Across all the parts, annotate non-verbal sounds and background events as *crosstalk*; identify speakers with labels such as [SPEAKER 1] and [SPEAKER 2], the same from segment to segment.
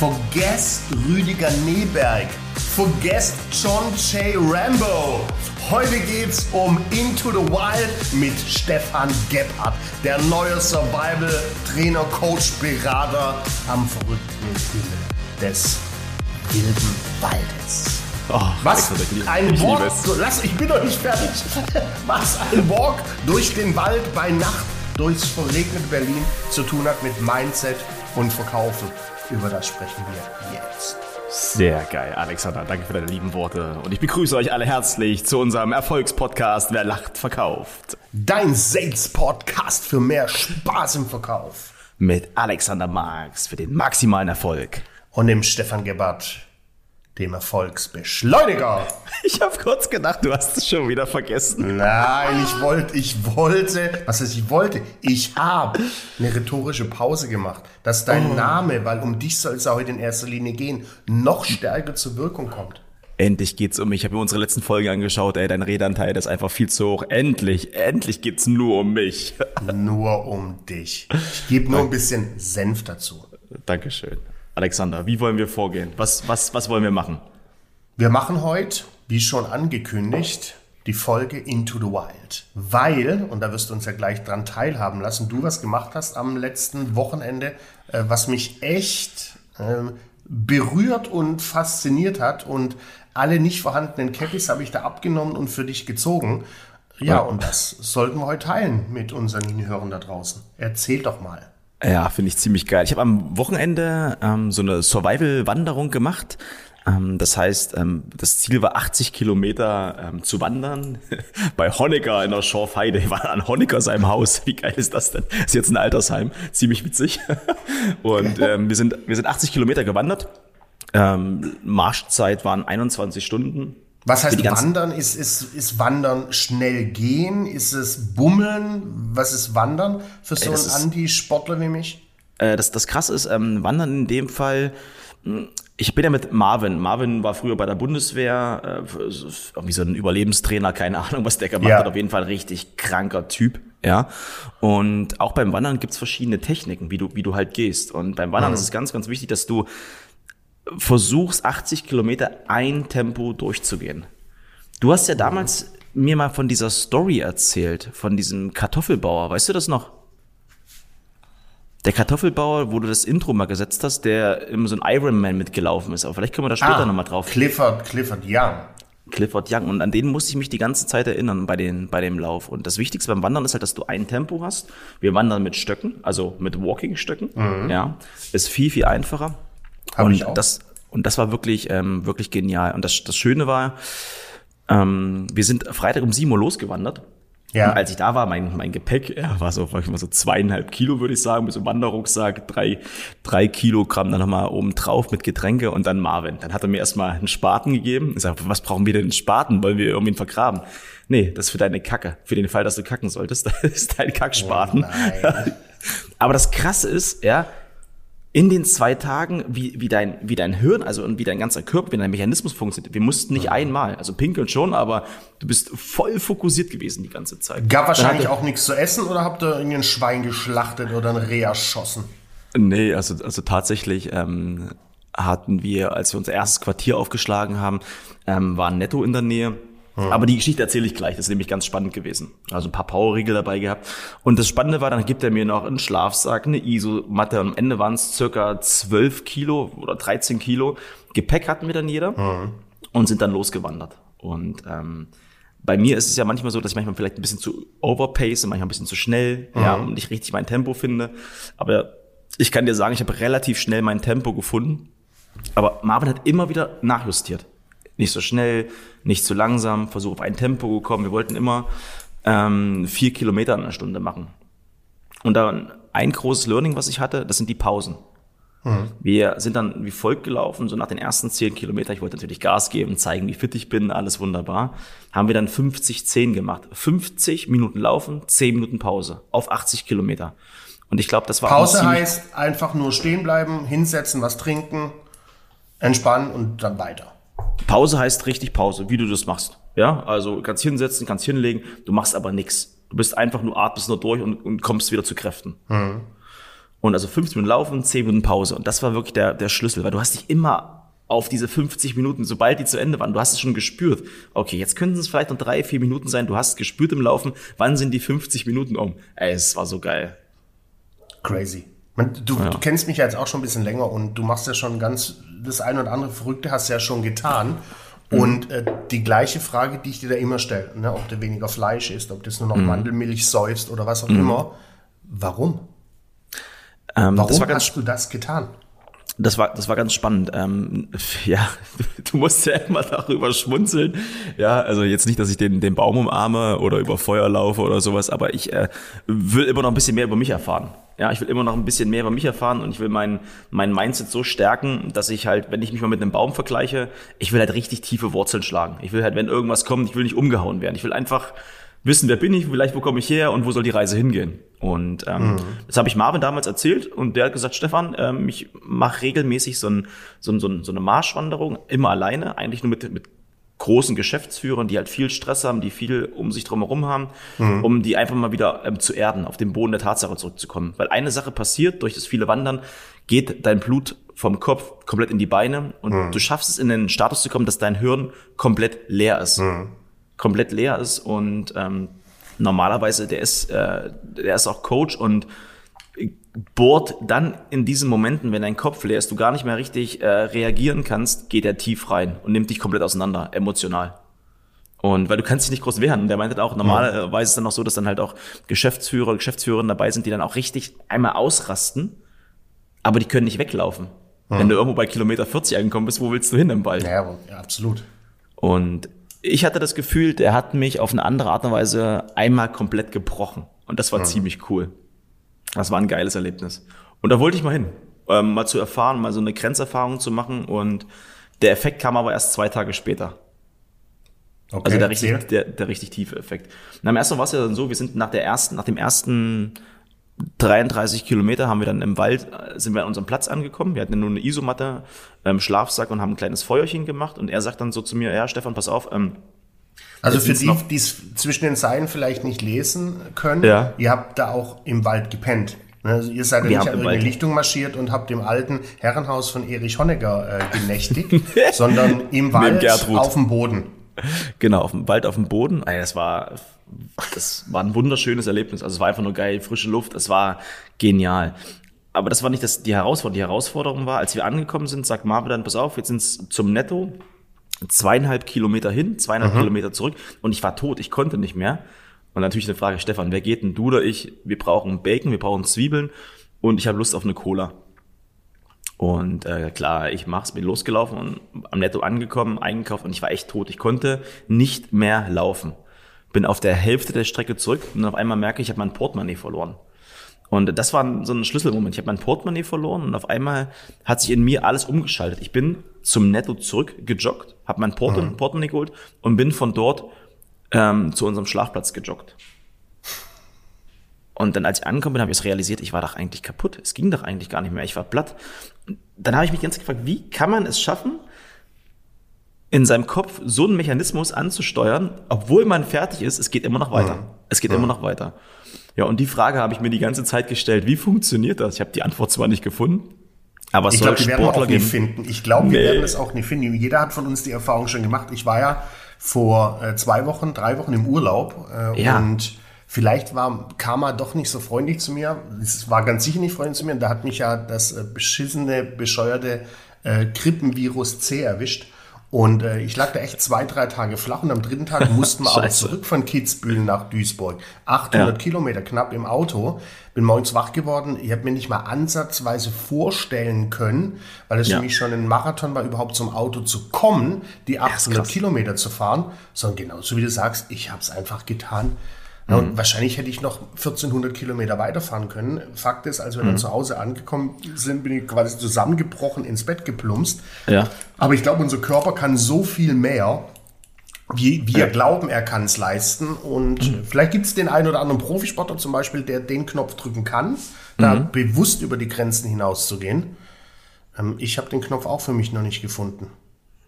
[SPEAKER 1] Vergesst Rüdiger Neberg. Vergesst John J. Rambo. Heute geht's um Into the Wild mit Stefan Gebhardt, der neue Survival-Trainer, Coach, Berater am verrückten Himmel des wilden Waldes.
[SPEAKER 2] Oh,
[SPEAKER 1] Was ein
[SPEAKER 2] ich
[SPEAKER 1] Walk, so, lass, ich bin noch nicht fertig. *laughs* Was ein Walk durch den Wald bei Nacht durchs verregnete Berlin zu tun hat mit Mindset und Verkaufen. Über das sprechen wir jetzt.
[SPEAKER 2] Sehr geil, Alexander. Danke für deine lieben Worte. Und ich begrüße euch alle herzlich zu unserem Erfolgspodcast Wer lacht, verkauft.
[SPEAKER 1] Dein Sales-Podcast für mehr Spaß im Verkauf.
[SPEAKER 2] Mit Alexander Marx für den maximalen Erfolg.
[SPEAKER 1] Und dem Stefan Gebhardt, dem Erfolgsbeschleuniger. *laughs*
[SPEAKER 2] Ich habe kurz gedacht, du hast es schon wieder vergessen.
[SPEAKER 1] Nein, ich wollte, ich wollte, was heißt ich wollte? Ich habe eine rhetorische Pause gemacht, dass dein Name, weil um dich soll es ja heute in erster Linie gehen, noch stärker zur Wirkung kommt.
[SPEAKER 2] Endlich geht's um mich. Ich habe mir unsere letzten Folgen angeschaut. Ey, dein Redanteil ist einfach viel zu hoch. Endlich, endlich geht's nur um mich.
[SPEAKER 1] Nur um dich. Ich gebe nur ein bisschen Senf dazu.
[SPEAKER 2] Dankeschön. Alexander, wie wollen wir vorgehen? Was, was, was wollen wir machen?
[SPEAKER 1] Wir machen heute, wie schon angekündigt, die Folge Into the Wild. Weil, und da wirst du uns ja gleich dran teilhaben lassen, du was gemacht hast am letzten Wochenende, äh, was mich echt ähm, berührt und fasziniert hat. Und alle nicht vorhandenen Cappies habe ich da abgenommen und für dich gezogen. Ja, und das sollten wir heute teilen mit unseren Hörern da draußen. Erzähl doch mal.
[SPEAKER 2] Ja, finde ich ziemlich geil. Ich habe am Wochenende ähm, so eine Survival-Wanderung gemacht. Ähm, das heißt, ähm, das Ziel war 80 Kilometer ähm, zu wandern *laughs* bei Honecker in der Schorfheide. Ich war an Honecker seinem Haus. Wie geil ist das denn? Ist jetzt ein Altersheim. Ziemlich witzig. *laughs* Und ähm, wir, sind, wir sind 80 Kilometer gewandert. Ähm, Marschzeit waren 21 Stunden.
[SPEAKER 1] Was heißt Wandern? Ist, ist, ist Wandern schnell gehen? Ist es Bummeln? Was ist Wandern für so
[SPEAKER 2] ist-
[SPEAKER 1] einen Anti-Sportler wie mich?
[SPEAKER 2] Äh, das, das krasse ist, ähm, Wandern in dem Fall, mh, ich bin ja mit Marvin. Marvin war früher bei der Bundeswehr, äh, irgendwie so ein Überlebenstrainer, keine Ahnung, was der gemacht
[SPEAKER 1] Ja.
[SPEAKER 2] hat. Auf jeden Fall ein richtig kranker Typ, ja. Und auch beim Wandern gibt's verschiedene Techniken, wie du, wie du halt gehst. Und beim Wandern ist es ganz, ganz wichtig, dass du versuchst, 80 Kilometer ein Tempo durchzugehen. Du hast ja damals mir mal von dieser Story erzählt, von diesem Kartoffelbauer. Weißt du das noch? Der Kartoffelbauer, wo du das Intro mal gesetzt hast, der immer so ein Ironman mitgelaufen ist. Aber vielleicht können wir da später
[SPEAKER 1] Ah,
[SPEAKER 2] nochmal drauf.
[SPEAKER 1] Clifford, Clifford Young.
[SPEAKER 2] Clifford Young. Und an den musste ich mich die ganze Zeit erinnern bei, den, bei dem Lauf. Und das Wichtigste beim Wandern ist halt, dass du ein Tempo hast. Wir wandern mit Stöcken, also mit Walking-Stöcken. Ja, ist viel, viel einfacher.
[SPEAKER 1] Hab
[SPEAKER 2] und
[SPEAKER 1] ich auch.
[SPEAKER 2] das und das war wirklich, ähm, wirklich genial. Und das, das Schöne war, ähm, wir sind Freitag um 7 Uhr losgewandert.
[SPEAKER 1] Ja.
[SPEAKER 2] Und als ich da war, mein, mein Gepäck ja, war so, ich mal, so zweieinhalb Kilo, würde ich sagen, mit so einem Wanderrucksack, drei, drei Kilogramm dann nochmal oben drauf mit Getränke und dann Marvin. Dann hat er mir erstmal einen Spaten gegeben. Ich sag, was brauchen wir denn einen Spaten? Wollen wir irgendwie ihn vergraben? Nee, das ist für deine Kacke. Für den Fall, dass du kacken solltest. *laughs* Das ist dein Kackspaten.
[SPEAKER 1] Nein. *laughs*
[SPEAKER 2] Aber das Krasse ist, ja, in den zwei Tagen, wie, wie, dein, wie dein Hirn, also und wie dein ganzer Körper, wie dein Mechanismus funktioniert. Wir mussten nicht einmal, also pinkeln schon, aber du bist voll fokussiert gewesen die ganze Zeit.
[SPEAKER 1] Gab wahrscheinlich auch nichts zu essen oder habt ihr irgendwie ein Schwein geschlachtet oder ein Reh erschossen?
[SPEAKER 2] Nee, also, also tatsächlich ähm, hatten wir, als wir unser erstes Quartier aufgeschlagen haben, ähm, war Netto in der Nähe. Aber die Geschichte erzähle ich gleich, das ist nämlich ganz spannend gewesen. Also ein paar Powerriegel dabei gehabt. Und das Spannende war, dann gibt er mir noch einen Schlafsack, eine Isomatte. Und am Ende waren es circa 12 Kilo oder 13 Kilo. Gepäck hatten wir dann jeder und sind dann losgewandert. Und ähm, bei mir ist es ja manchmal so, dass ich manchmal vielleicht ein bisschen zu overpace, manchmal ein bisschen zu schnell, ja, und nicht richtig mein Tempo finde. Aber ich kann dir sagen, ich habe relativ schnell mein Tempo gefunden. Aber Marvin hat immer wieder nachjustiert. Nicht so schnell, nicht zu langsam, Versuch auf ein Tempo gekommen. Wir wollten immer ähm, vier Kilometer in einer Stunde machen. Und dann ein großes Learning, was ich hatte, das sind die Pausen. Wir sind dann wie folgt gelaufen, so nach den ersten zehn Kilometern. Ich wollte natürlich Gas geben, zeigen, wie fit ich bin, alles wunderbar. Haben wir dann 50-10 gemacht. 50 Minuten laufen, 10 Minuten Pause auf 80 Kilometer. Und ich glaube, das war
[SPEAKER 1] Pause heißt einfach nur stehen bleiben, hinsetzen, was trinken, entspannen und dann weiter.
[SPEAKER 2] Pause heißt richtig Pause, wie du das machst. Ja, also kannst hinsetzen, kannst hinlegen, du machst aber nichts. Du bist einfach nur, atmest nur durch und, und kommst wieder zu Kräften. Und also 15 Minuten laufen, 10 Minuten Pause. Und das war wirklich der, der Schlüssel, weil du hast dich immer auf diese 50 Minuten, sobald die zu Ende waren, du hast es schon gespürt. Okay, jetzt könnten es vielleicht noch drei, vier Minuten sein. Du hast gespürt im Laufen, wann sind die 50 Minuten um. Ey, es war so geil.
[SPEAKER 1] Crazy. Du, ja. du, kennst mich ja jetzt auch schon ein bisschen länger und du machst ja schon ganz, das eine oder andere Verrückte hast du ja schon getan. Mhm. Und äh, die gleiche Frage, die ich dir da immer stelle, ne, ob du weniger Fleisch isst, ob das nur noch mhm. Mandelmilch säufst oder was auch mhm. immer. Warum? Ähm, Warum hast du das getan?
[SPEAKER 2] Das war, das war ganz spannend. Ähm, ja, *laughs* du musst ja immer darüber schmunzeln. Ja, also jetzt nicht, dass ich den, den Baum umarme oder über Feuer laufe oder sowas, aber ich äh, will immer noch ein bisschen mehr über mich erfahren. Ja, ich will immer noch ein bisschen mehr über mich erfahren und ich will mein, mein Mindset so stärken, dass ich halt, wenn ich mich mal mit einem Baum vergleiche, ich will halt richtig tiefe Wurzeln schlagen. Ich will halt, wenn irgendwas kommt, ich will nicht umgehauen werden. Ich will einfach wissen, wer bin ich, vielleicht wo komme ich her und wo soll die Reise hingehen. Und ähm, mhm. das habe ich Marvin damals erzählt und der hat gesagt, Stefan, ähm, ich mache regelmäßig so, ein, so, ein, so, ein, so eine Marschwanderung, immer alleine, eigentlich nur mit, mit großen Geschäftsführern, die halt viel Stress haben, die viel um sich drumherum haben, mhm. um die einfach mal wieder ähm, zu erden, auf den Boden der Tatsache zurückzukommen. Weil eine Sache passiert, durch das viele Wandern geht dein Blut vom Kopf komplett in die Beine und mhm. du schaffst es in den Status zu kommen, dass dein Hirn komplett leer ist. Mhm komplett leer ist und ähm, normalerweise der ist, äh, der ist auch Coach und bohrt dann in diesen Momenten, wenn dein Kopf leer ist, du gar nicht mehr richtig äh, reagieren kannst, geht er tief rein und nimmt dich komplett auseinander, emotional. Und weil du kannst dich nicht groß wehren. Und der meinte auch, normalerweise ist es dann auch so, dass dann halt auch Geschäftsführer, Geschäftsführerinnen dabei sind, die dann auch richtig einmal ausrasten, aber die können nicht weglaufen. Mhm. Wenn du irgendwo bei Kilometer 40 angekommen bist, wo willst du hin im Ball?
[SPEAKER 1] Ja, absolut.
[SPEAKER 2] Und ich hatte das Gefühl, der hat mich auf eine andere Art und Weise einmal komplett gebrochen. Und das war mhm. ziemlich cool. Das war ein geiles Erlebnis. Und da wollte ich mal hin, ähm, mal zu erfahren, mal so eine Grenzerfahrung zu machen. Und der Effekt kam aber erst zwei Tage später. Okay, also der richtig, der, der richtig tiefe Effekt. Na, am ersten war es ja dann so, wir sind nach der ersten, nach dem ersten 33 Kilometer haben wir dann im Wald, sind wir an unserem Platz angekommen. Wir hatten nur eine Isomatte, ähm, Schlafsack und haben ein kleines Feuerchen gemacht. Und er sagt dann so zu mir, ja, Stefan, pass auf. Ähm,
[SPEAKER 1] also für die, die es zwischen den Zeilen vielleicht nicht lesen können, ja. ihr habt da auch im Wald gepennt. Ne, also ihr seid ja nicht an irgendeine Lichtung marschiert und habt im alten Herrenhaus von Erich Honecker äh, genächtigt, *laughs* sondern im Wald auf dem Boden.
[SPEAKER 2] Genau, auf dem Wald auf dem Boden. Das war das war ein wunderschönes Erlebnis. Also es war einfach nur geil, frische Luft, es war genial. Aber das war nicht das, die Herausforderung. Die Herausforderung war, als wir angekommen sind, sagt Marvin dann, pass auf, jetzt sind es zum Netto zweieinhalb Kilometer hin, zweieinhalb mhm. Kilometer zurück und ich war tot, ich konnte nicht mehr. Und natürlich eine Frage, Stefan, wer geht denn, du oder ich? Wir brauchen Bacon, wir brauchen Zwiebeln und ich habe Lust auf eine Cola. Und äh, klar, ich mach's, bin losgelaufen und am Netto angekommen, eingekauft und ich war echt tot. Ich konnte nicht mehr laufen bin auf der Hälfte der Strecke zurück und auf einmal merke ich, ich habe mein Portemonnaie verloren. Und das war so ein Schlüsselmoment. Ich habe mein Portemonnaie verloren und auf einmal hat sich in mir alles umgeschaltet. Ich bin zum Netto zurückgejoggt, habe mein mhm. Portemonnaie geholt und bin von dort ähm, zu unserem Schlafplatz gejoggt. Und dann, als ich angekommen bin, habe ich es realisiert, ich war doch eigentlich kaputt. Es ging doch eigentlich gar nicht mehr. Ich war platt. Und dann habe ich mich ganz gefragt, wie kann man es schaffen, in seinem Kopf so einen Mechanismus anzusteuern, obwohl man fertig ist, es geht immer noch weiter. Mhm. Es geht mhm. immer noch weiter. Ja, und die Frage habe ich mir die ganze Zeit gestellt, wie funktioniert das? Ich habe die Antwort zwar nicht gefunden, aber es
[SPEAKER 1] ich glaube, wir werden auch nie finden. Ich glaube, nee. wir werden es auch nie finden. Jeder hat von uns die Erfahrung schon gemacht. Ich war ja vor äh, zwei Wochen, drei Wochen im Urlaub äh, ja. und vielleicht war Karma doch nicht so freundlich zu mir. Es war ganz sicher nicht freundlich zu mir. Und da hat mich ja das äh, beschissene, bescheuerte äh, Krippenvirus C erwischt. Und äh, ich lag da echt zwei, drei Tage flach und am dritten Tag *laughs* mussten wir aber zurück von Kitzbühel nach Duisburg. 800 ja. Kilometer knapp im Auto. Bin morgens wach geworden. Ich habe mir nicht mal ansatzweise vorstellen können, weil es ja. für mich schon ein Marathon war, überhaupt zum Auto zu kommen, die 800 Kilometer zu fahren. Sondern genauso wie du sagst, ich habe es einfach getan. Ja, und mhm. wahrscheinlich hätte ich noch 1400 Kilometer weiterfahren können. Fakt ist, als wir mhm. dann zu Hause angekommen sind, bin ich quasi zusammengebrochen, ins Bett geplumpst. Ja. Aber ich glaube, unser Körper kann so viel mehr, wie wir ja. glauben, er kann es leisten. Und mhm. vielleicht gibt es den einen oder anderen Profisportler zum Beispiel, der den Knopf drücken kann, da mhm. bewusst über die Grenzen hinauszugehen. Ähm, ich habe den Knopf auch für mich noch nicht gefunden.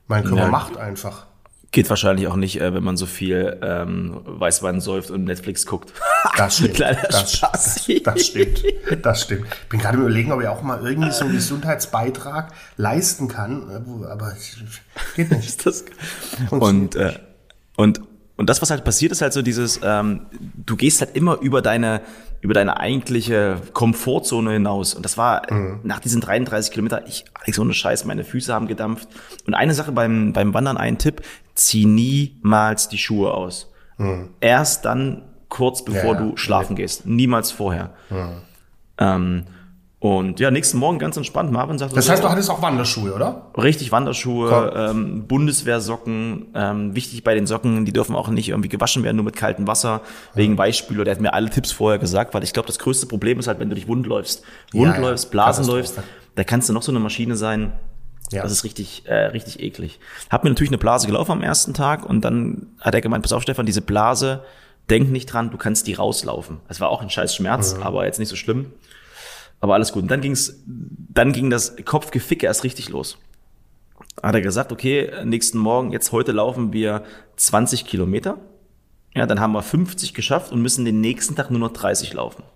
[SPEAKER 1] Mein Körper ja. macht einfach.
[SPEAKER 2] Geht wahrscheinlich auch nicht, äh, wenn man so viel ähm, Weißwein säuft und Netflix guckt.
[SPEAKER 1] Das *laughs* stimmt. Das, das, das stimmt. Das stimmt. Bin gerade überlegen, ob ich auch mal irgendwie so einen Gesundheitsbeitrag leisten kann, äh, aber geht nicht. *laughs*
[SPEAKER 2] Ist das und, äh, und, und das, was halt passiert, ist halt so dieses, ähm, du gehst halt immer über deine, über deine eigentliche Komfortzone hinaus. Und das war äh, nach diesen 33 Kilometern, ich, Alex, ohne Scheiß, meine Füße haben gedampft. Und eine Sache beim, beim Wandern, ein Tipp, zieh niemals die Schuhe aus. Erst dann kurz bevor
[SPEAKER 1] Ja, ja.
[SPEAKER 2] du schlafen gehst. Niemals vorher. Ähm, und ja, nächsten Morgen ganz entspannt. Marvin sagt,
[SPEAKER 1] Das heißt, du hattest auch Wanderschuhe, oder?
[SPEAKER 2] Richtig Wanderschuhe, ähm, Bundeswehrsocken. Ähm, wichtig bei den Socken, die dürfen auch nicht irgendwie gewaschen werden, nur mit kaltem Wasser, wegen Weichspüler. Der hat mir alle Tipps vorher gesagt, weil ich glaube, das größte Problem ist halt, wenn du dich wund läufst. Wund
[SPEAKER 1] Ja,
[SPEAKER 2] läufst, Blasen
[SPEAKER 1] Katastrophe.
[SPEAKER 2] läufst, da kannst du noch so eine Maschine sein.
[SPEAKER 1] Ja.
[SPEAKER 2] Das ist richtig, äh, richtig eklig. Hab mir natürlich eine Blase gelaufen am ersten Tag und dann hat er gemeint, pass auf Stefan, diese Blase, denk nicht dran, du kannst die rauslaufen. Es war auch ein scheiß Schmerz, aber jetzt nicht so schlimm. Aber alles gut. Und dann ging's, dann ging das Kopfgeficke erst richtig los. Hat er gesagt, okay, nächsten Morgen, jetzt heute laufen wir 20 Kilometer. Ja, dann haben wir 50 geschafft und müssen den nächsten Tag nur noch 30 laufen. *laughs*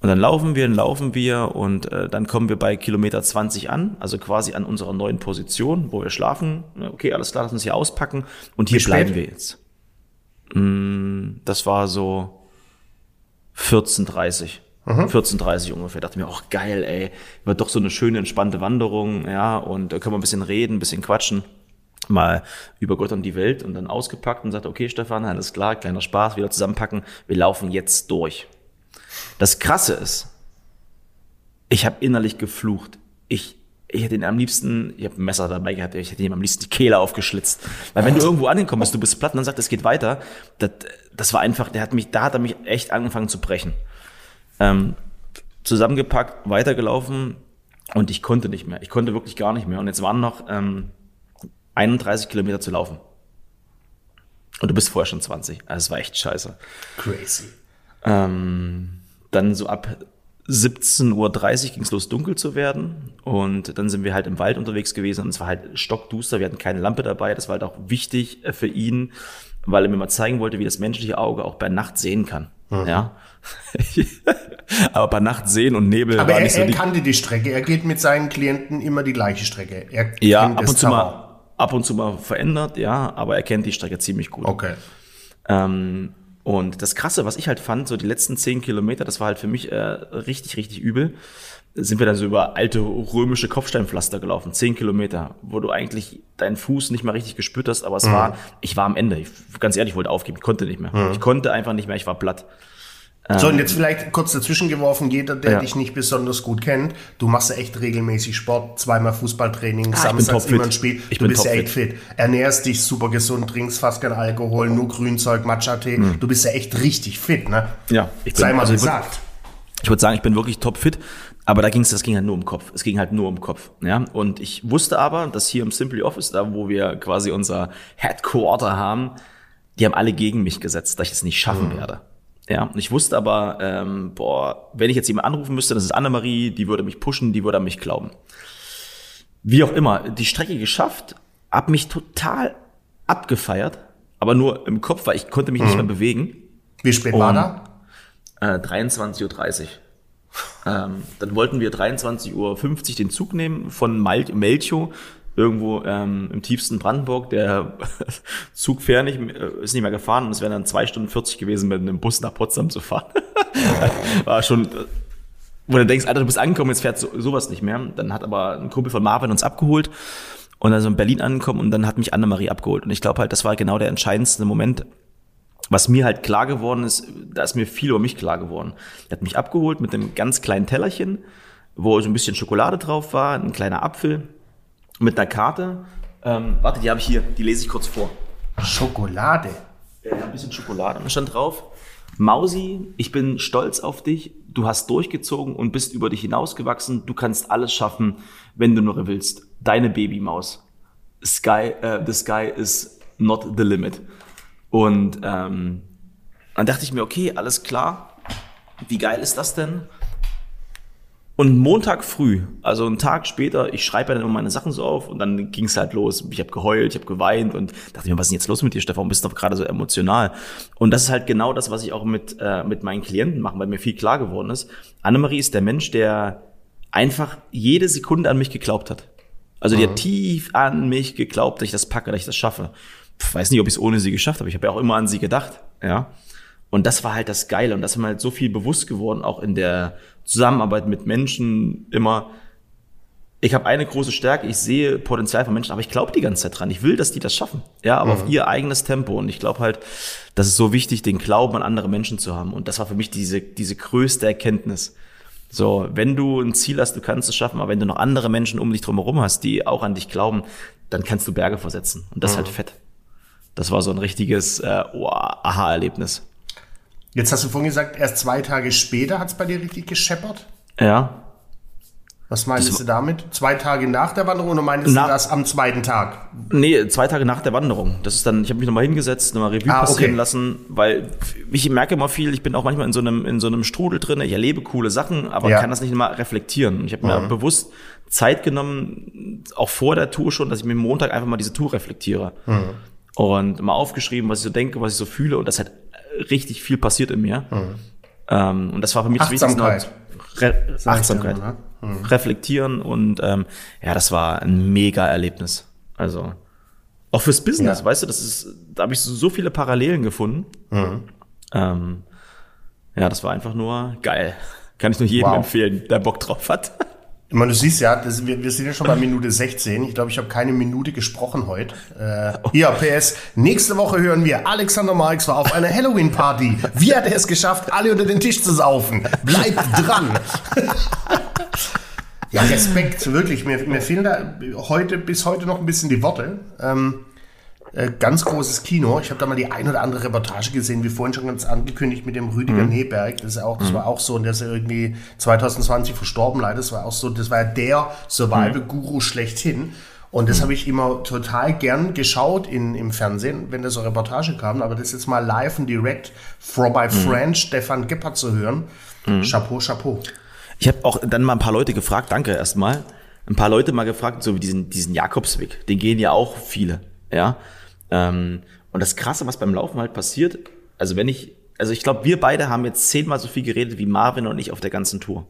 [SPEAKER 2] Und dann laufen wir, laufen wir und äh, dann kommen wir bei Kilometer 20 an, also quasi an unserer neuen Position, wo wir schlafen. Okay, alles klar, lass uns hier auspacken und hier
[SPEAKER 1] Wie spät?
[SPEAKER 2] bleiben wir jetzt. Mm, Das war so 14.30 14.30 ungefähr. Dachte mir, auch geil, ey. Wird doch so eine schöne, entspannte Wanderung, ja. Und da können wir ein bisschen reden, ein bisschen quatschen. Mal über Gott und die Welt und dann ausgepackt und sagte, okay, Stefan, alles klar, kleiner Spaß, wieder zusammenpacken. Wir laufen jetzt durch. Das Krasse ist, ich habe innerlich geflucht. Ich, ich hätte ihn am liebsten, ich habe ein Messer dabei gehabt, ich hätte ihm am liebsten die Kehle aufgeschlitzt. Weil wenn du irgendwo angekommen bist, du bist platt und dann sagt, es geht weiter, das, das war einfach, der hat mich, da hat er mich echt angefangen zu brechen. Ähm, zusammengepackt, weitergelaufen und ich konnte nicht mehr. Ich konnte wirklich gar nicht mehr. Und jetzt waren noch ähm, 31 Kilometer zu laufen. Und du bist vorher schon 20. Also es war echt scheiße.
[SPEAKER 1] Crazy.
[SPEAKER 2] Ähm, dann so ab 17.30 Uhr ging es los, dunkel zu werden. Und dann sind wir halt im Wald unterwegs gewesen und es war halt stockduster. Wir hatten keine Lampe dabei. Das war halt auch wichtig äh, für ihn, weil er mir mal zeigen wollte, wie das menschliche Auge auch bei Nacht sehen kann. Ja. *laughs* Aber bei Nacht sehen und Nebel
[SPEAKER 1] Aber
[SPEAKER 2] war
[SPEAKER 1] er,
[SPEAKER 2] nicht so
[SPEAKER 1] er
[SPEAKER 2] die
[SPEAKER 1] kannte die Strecke. Er geht mit seinen Klienten immer die gleiche Strecke. Er
[SPEAKER 2] Ja, ab und zu mal, ab und zu mal verändert, ja, aber er kennt die Strecke ziemlich gut.
[SPEAKER 1] Okay.
[SPEAKER 2] Ähm, und das Krasse, was ich halt fand, so die letzten zehn Kilometer, das war halt für mich äh, richtig, richtig übel, sind wir dann so über alte römische Kopfsteinpflaster gelaufen, zehn Kilometer, wo du eigentlich deinen Fuß nicht mal richtig gespürt hast, aber es war, ich war am Ende. Ich, ganz ehrlich, ich wollte aufgeben, ich konnte nicht mehr. Ich konnte einfach nicht mehr, ich war platt.
[SPEAKER 1] So, und jetzt vielleicht kurz dazwischen geworfen, jeder, der
[SPEAKER 2] Ja.
[SPEAKER 1] dich nicht besonders gut kennt, du machst ja echt regelmäßig Sport, zweimal Fußballtraining,
[SPEAKER 2] Ah,
[SPEAKER 1] samstags immer ein Spiel.
[SPEAKER 2] Ich
[SPEAKER 1] du bist ja echt fit. Ernährst dich super gesund, trinkst fast kein Alkohol, nur Grünzeug, Matcha-Tee. Du bist ja echt richtig fit, ne?
[SPEAKER 2] Ja, ich bin-
[SPEAKER 1] Sei mal
[SPEAKER 2] also
[SPEAKER 1] gesagt.
[SPEAKER 2] Ich würde sagen, ich bin wirklich topfit, aber da ging's, das ging halt nur um Kopf. Es ging halt nur um Kopf. Ja? Und ich wusste aber, dass hier im Simply Office, da wo wir quasi unser Headquarter haben, die haben alle gegen mich gesetzt, dass ich es nicht schaffen werde. Ja, ich wusste aber, ähm, boah, wenn ich jetzt jemand anrufen müsste, das ist Annemarie, die würde mich pushen, die würde an mich glauben. Wie auch immer, die Strecke geschafft, hab mich total abgefeiert, aber nur im Kopf, weil ich konnte mich nicht mehr bewegen.
[SPEAKER 1] Wie spät war da?
[SPEAKER 2] Äh, 23.30 Uhr. Ähm, dann wollten wir 23.50 Uhr den Zug nehmen von Mal Melchow, irgendwo ähm, im tiefsten Brandenburg. Der *laughs* Zug fährt nicht, äh, ist nicht mehr gefahren und es wären dann zwei Stunden 40 gewesen, mit einem Bus nach Potsdam zu fahren. *laughs* War schon, äh, wo du denkst, Alter, du bist angekommen, jetzt fährt so, sowas nicht mehr. Dann hat aber ein Kumpel von Marvin uns abgeholt und dann sind wir in Berlin angekommen und dann hat mich Annemarie abgeholt. Und ich glaube halt, das war genau der entscheidendste Moment, was mir halt klar geworden ist, da ist mir viel über mich klar geworden. Er hat mich abgeholt mit einem ganz kleinen Tellerchen, wo so ein bisschen Schokolade drauf war, ein kleiner Apfel mit einer Karte. Ähm, warte, die habe ich hier, die lese ich kurz vor.
[SPEAKER 1] Schokolade.
[SPEAKER 2] Ja, ein bisschen Schokolade. Und da stand drauf, Mausi, ich bin stolz auf dich. Du hast durchgezogen und bist über dich hinausgewachsen. Du kannst alles schaffen, wenn du nur willst. Deine Babymaus. Sky, äh, the sky is not the limit. Und ähm, dann dachte ich mir, okay, alles klar. Wie geil ist das denn? Und Montag früh, also einen Tag später, ich schreibe dann immer meine Sachen so auf und dann ging es halt los. Ich habe geheult, ich habe geweint und dachte mir, was ist denn jetzt los mit dir, Stefan? Bist du doch gerade so emotional. Und das ist halt genau das, was ich auch mit, äh, mit meinen Klienten mache, weil mir viel klar geworden ist. Annemarie ist der Mensch, der einfach jede Sekunde an mich geglaubt hat. Also die hat tief an mich geglaubt, dass ich das packe, dass ich das schaffe. Pff, weiß nicht, ob ich es ohne sie geschafft habe. Ich habe ja auch immer an sie gedacht. Ja. Und das war halt das Geile. Und das ist mir halt so viel bewusst geworden, auch in der Zusammenarbeit mit Menschen immer. Ich habe eine große Stärke, ich sehe Potenzial von Menschen, aber ich glaube die ganze Zeit dran. Ich will, dass die das schaffen. Ja, aber auf ihr eigenes Tempo. Und ich glaube halt, das ist so wichtig, den Glauben an andere Menschen zu haben. Und das war für mich diese, diese größte Erkenntnis. So, wenn du ein Ziel hast, du kannst es schaffen, aber wenn du noch andere Menschen um dich drumherum hast, die auch an dich glauben, dann kannst du Berge versetzen. Und das ist halt fett. Das war so ein richtiges äh, oh, Aha-Erlebnis.
[SPEAKER 1] Jetzt hast du vorhin gesagt, erst zwei Tage später hat es bei dir richtig gescheppert.
[SPEAKER 2] Ja.
[SPEAKER 1] Was meinst
[SPEAKER 2] Das-
[SPEAKER 1] du damit? Zwei Tage nach der Wanderung oder meinst du das am zweiten Tag?
[SPEAKER 2] Nee, zwei Tage nach der Wanderung. Das ist dann, ich habe mich nochmal hingesetzt, nochmal Revue
[SPEAKER 1] Ah, okay.
[SPEAKER 2] passieren lassen, weil ich merke immer viel, ich bin auch manchmal in so einem, in so einem Strudel drin, ich erlebe coole Sachen, aber
[SPEAKER 1] Ja.
[SPEAKER 2] kann das nicht immer reflektieren. Ich habe mir bewusst Zeit genommen, auch vor der Tour schon, dass ich mir Montag einfach mal diese Tour reflektiere. Und mal aufgeschrieben, was ich so denke, was ich so fühle und das hat richtig viel passiert in mir. Ähm, und das war für mich das Wichtigste.
[SPEAKER 1] Achtsamkeit.
[SPEAKER 2] Re Achtsamkeit.
[SPEAKER 1] immer, ne?
[SPEAKER 2] Reflektieren und ähm, ja, das war ein mega Erlebnis. Also auch fürs Business,
[SPEAKER 1] Ja.
[SPEAKER 2] weißt du, das ist, da habe ich so, so viele Parallelen gefunden. Ähm, ja, das war einfach nur geil. Kann ich nur jedem
[SPEAKER 1] Wow.
[SPEAKER 2] empfehlen, der Bock drauf hat.
[SPEAKER 1] Ich meine, du siehst ja, das, wir, wir sind ja schon bei Minute 16. Ich glaube, ich habe keine Minute gesprochen heute. Äh, hier, PS. Nächste Woche hören wir, Alexander Marx war auf einer Halloween-Party. Wie hat er es geschafft, alle unter den Tisch zu saufen? Bleibt dran. ja, Respekt, wirklich. Mir, mir fehlen da heute, bis heute noch ein bisschen die Worte. Ähm, äh, ganz großes Kino. Ich habe da mal die ein oder andere Reportage gesehen, wie vorhin schon ganz angekündigt mit dem Rüdiger Neberg. Das ist auch, das war auch so, und der ist ja irgendwie 2020 verstorben leider. Das war auch so, das war ja der Survival-Guru schlechthin. Und das habe ich immer total gern geschaut in, im Fernsehen, wenn da so Reportage kam. Aber das jetzt mal live und direct from my friend Stefan Gebhardt zu hören. Chapeau, Chapeau.
[SPEAKER 2] Ich habe auch dann mal ein paar Leute gefragt, danke erstmal, ein paar Leute mal gefragt, so wie diesen, diesen Jakobsweg, den gehen ja auch viele, ja. Ähm, und das Krasse, was beim Laufen halt passiert, also wenn ich, also ich glaube, wir beide haben jetzt zehnmal so viel geredet wie Marvin und ich auf der ganzen Tour.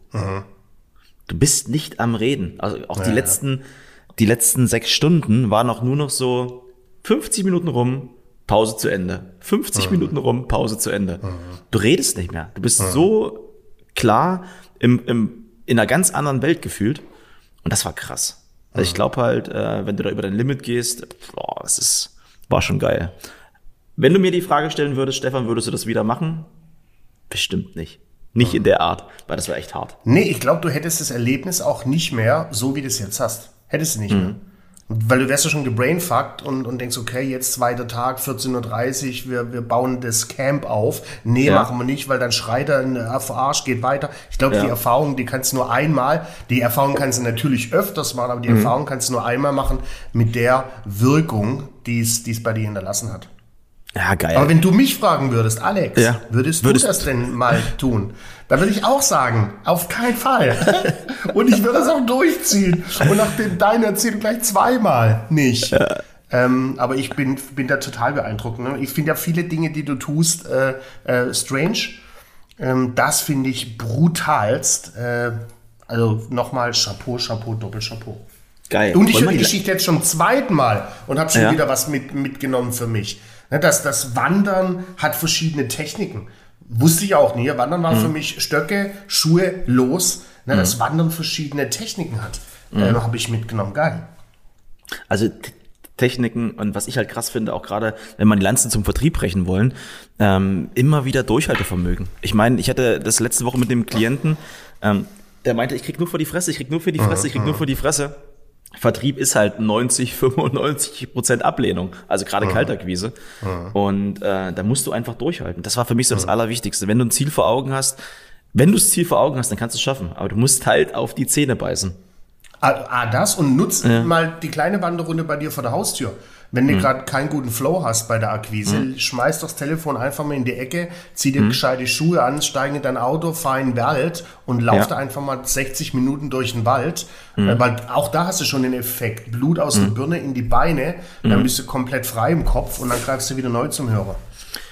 [SPEAKER 2] Du bist nicht am Reden. Also auch die
[SPEAKER 1] Ja, ja.
[SPEAKER 2] letzten, die letzten sechs Stunden waren auch nur noch so 50 Minuten rum, Pause zu Ende. 50 Minuten rum, Pause zu Ende. Du redest nicht mehr. Du bist so klar im, im, in einer ganz anderen Welt gefühlt. Und das war krass. Also ich glaube halt, äh, wenn du da über dein Limit gehst, boah, das ist, war schon geil. Wenn du mir die Frage stellen würdest, Stefan, würdest du das wieder machen? Bestimmt nicht. Nicht in der Art, weil das war echt hart.
[SPEAKER 1] Nee, ich glaube, du hättest das Erlebnis auch nicht mehr so, wie du es jetzt hast. Hättest du nicht mehr. Weil du wärst ja schon gebrainfuckt und, und denkst, okay, jetzt zweiter Tag, 14.30 Uhr, wir, wir bauen das Camp auf. Nee,
[SPEAKER 2] Ja.
[SPEAKER 1] machen wir nicht, weil dann schreit er, "Na, Arsch geht weiter. Ich glaube,
[SPEAKER 2] Ja.
[SPEAKER 1] die Erfahrung, die kannst du nur einmal, die Erfahrung kannst du natürlich öfters machen, aber die Erfahrung kannst du nur einmal machen mit der Wirkung, die es die es bei dir hinterlassen hat.
[SPEAKER 2] Ja, geil.
[SPEAKER 1] Aber wenn du mich fragen würdest, Alex,
[SPEAKER 2] Ja.
[SPEAKER 1] würdest,
[SPEAKER 2] Würdest-
[SPEAKER 1] du das denn mal tun? Dann würde ich auch sagen, auf keinen Fall. *laughs* Und ich würde das auch durchziehen. Und nach dem deiner Erzählung gleich zweimal nicht. Ähm, aber ich bin, bin da total beeindruckt. Ne? Ich finde ja viele Dinge, die du tust, äh, äh, strange. Ähm, das finde ich brutalst. Äh, also nochmal Chapeau, Chapeau, Doppelchapeau.
[SPEAKER 2] geil.
[SPEAKER 1] Und ich höre die Geschichte jetzt schon zum zweiten Mal und habe schon
[SPEAKER 2] Ja.
[SPEAKER 1] wieder was mit, mitgenommen für mich. Ne, Das, das Wandern hat verschiedene Techniken. Wusste ich auch nie. Wandern war
[SPEAKER 2] Mhm.
[SPEAKER 1] für mich Stöcke, Schuhe, los. Ne, Das Wandern verschiedene Techniken hat.
[SPEAKER 2] Mhm.
[SPEAKER 1] Äh, habe ich mitgenommen. Geil.
[SPEAKER 2] Also Techniken und was ich halt krass finde, auch gerade wenn man die Lanzen zum Vertrieb brechen wollen, ähm, immer wieder Durchhaltevermögen. Ich meine, ich hatte das letzte Woche mit dem Klienten, ähm, der meinte, ich krieg nur für die Fresse, ich krieg nur für die Fresse, ich krieg nur für die Fresse. Vertrieb ist halt 90, 95 Prozent Ablehnung, also gerade Kaltakquise. Und äh, da musst du einfach durchhalten. Das war für mich so das Allerwichtigste. Wenn du ein Ziel vor Augen hast, wenn du das Ziel vor Augen hast, dann kannst du es schaffen. Aber du musst halt auf die Zähne beißen.
[SPEAKER 1] Ah, ah, das und nutz mal die kleine Wanderrunde bei dir vor der Haustür. Wenn du gerade keinen guten Flow hast bei der Akquise, schmeiß doch das Telefon einfach mal in die Ecke, zieh dir gescheite Schuhe an, steig in dein Auto, fahr in den Wald und lauf
[SPEAKER 2] Ja.
[SPEAKER 1] da einfach mal 60 Minuten durch den Wald. Äh, Weil auch da hast du schon den Effekt. Blut aus der Birne in die Beine, dann bist du komplett frei im Kopf und dann greifst du wieder neu zum Hörer.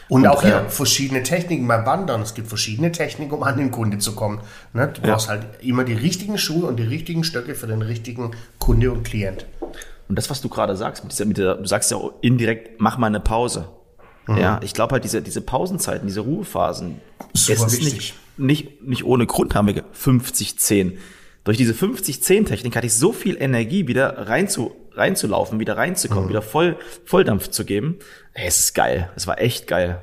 [SPEAKER 1] Und, auch hier
[SPEAKER 2] äh,
[SPEAKER 1] verschiedene Techniken beim Wandern. Es gibt verschiedene Techniken, um an den Kunde zu kommen. Ne? Du brauchst halt immer die richtigen Schuhe und die richtigen Stöcke für den richtigen Kunde und Klient.
[SPEAKER 2] Und das, was du gerade sagst, mit dieser, mit der, du sagst ja indirekt, mach mal eine Pause.
[SPEAKER 1] Mhm.
[SPEAKER 2] Ja, ich glaube halt, diese, diese Pausenzeiten, diese Ruhephasen,
[SPEAKER 1] Super
[SPEAKER 2] es ist
[SPEAKER 1] wichtig.
[SPEAKER 2] nicht, nicht, nicht ohne Grund haben wir 50-10. Durch diese 50-10-Technik hatte ich so viel Energie, wieder rein zu, reinzulaufen, wieder reinzukommen,
[SPEAKER 1] Mhm.
[SPEAKER 2] wieder voll, Volldampf zu geben. Ey, es ist geil. Es war echt geil.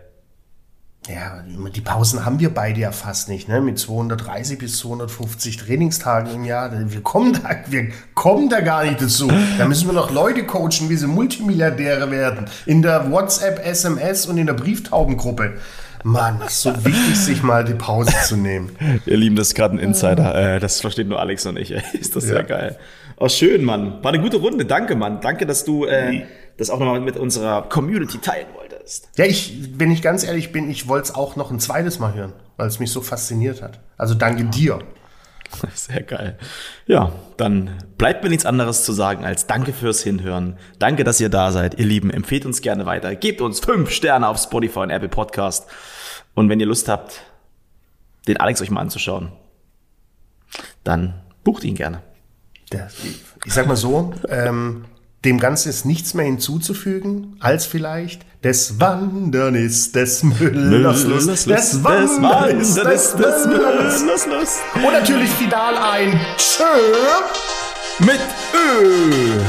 [SPEAKER 1] Ja, die Pausen haben wir beide ja fast nicht, ne? Mit 230 bis 250 Trainingstagen im Jahr. Wir kommen da, wir kommen da gar nicht dazu. Da müssen wir noch Leute coachen, wie sie Multimilliardäre werden. In der WhatsApp, SMS und in der Brieftaubengruppe. Mann, ist so wichtig, sich mal die Pause zu nehmen.
[SPEAKER 2] Ihr Lieben, das ist gerade ein Insider. Äh, das versteht nur Alex und ich. Ey. *laughs* Ist das
[SPEAKER 1] Ja.
[SPEAKER 2] sehr geil. Oh, schön, Mann. War eine gute Runde. Danke, Mann. Danke, dass du äh, das auch nochmal mit unserer Community teilen wolltest.
[SPEAKER 1] Ja, ich, wenn ich ganz ehrlich bin, ich wollte es auch noch ein zweites Mal hören, weil es mich so fasziniert hat. Also danke dir. *laughs*
[SPEAKER 2] Sehr geil. Ja, dann bleibt mir nichts anderes zu sagen als Danke fürs Hinhören. Danke, dass ihr da seid. Ihr Lieben, empfehlt uns gerne weiter. Gebt uns fünf Sterne auf Spotify und Apple Podcast. Und wenn ihr Lust habt, den Alex euch mal anzuschauen, dann bucht ihn gerne.
[SPEAKER 1] Ich sag mal so, ähm, dem Ganzen ist nichts mehr hinzuzufügen, als vielleicht des Wandern ist des Müllers Lust. Des Wandern ist des, des Müllers Lust.
[SPEAKER 2] Lust.
[SPEAKER 1] Und natürlich final ein Tschö.
[SPEAKER 2] Mit Ö.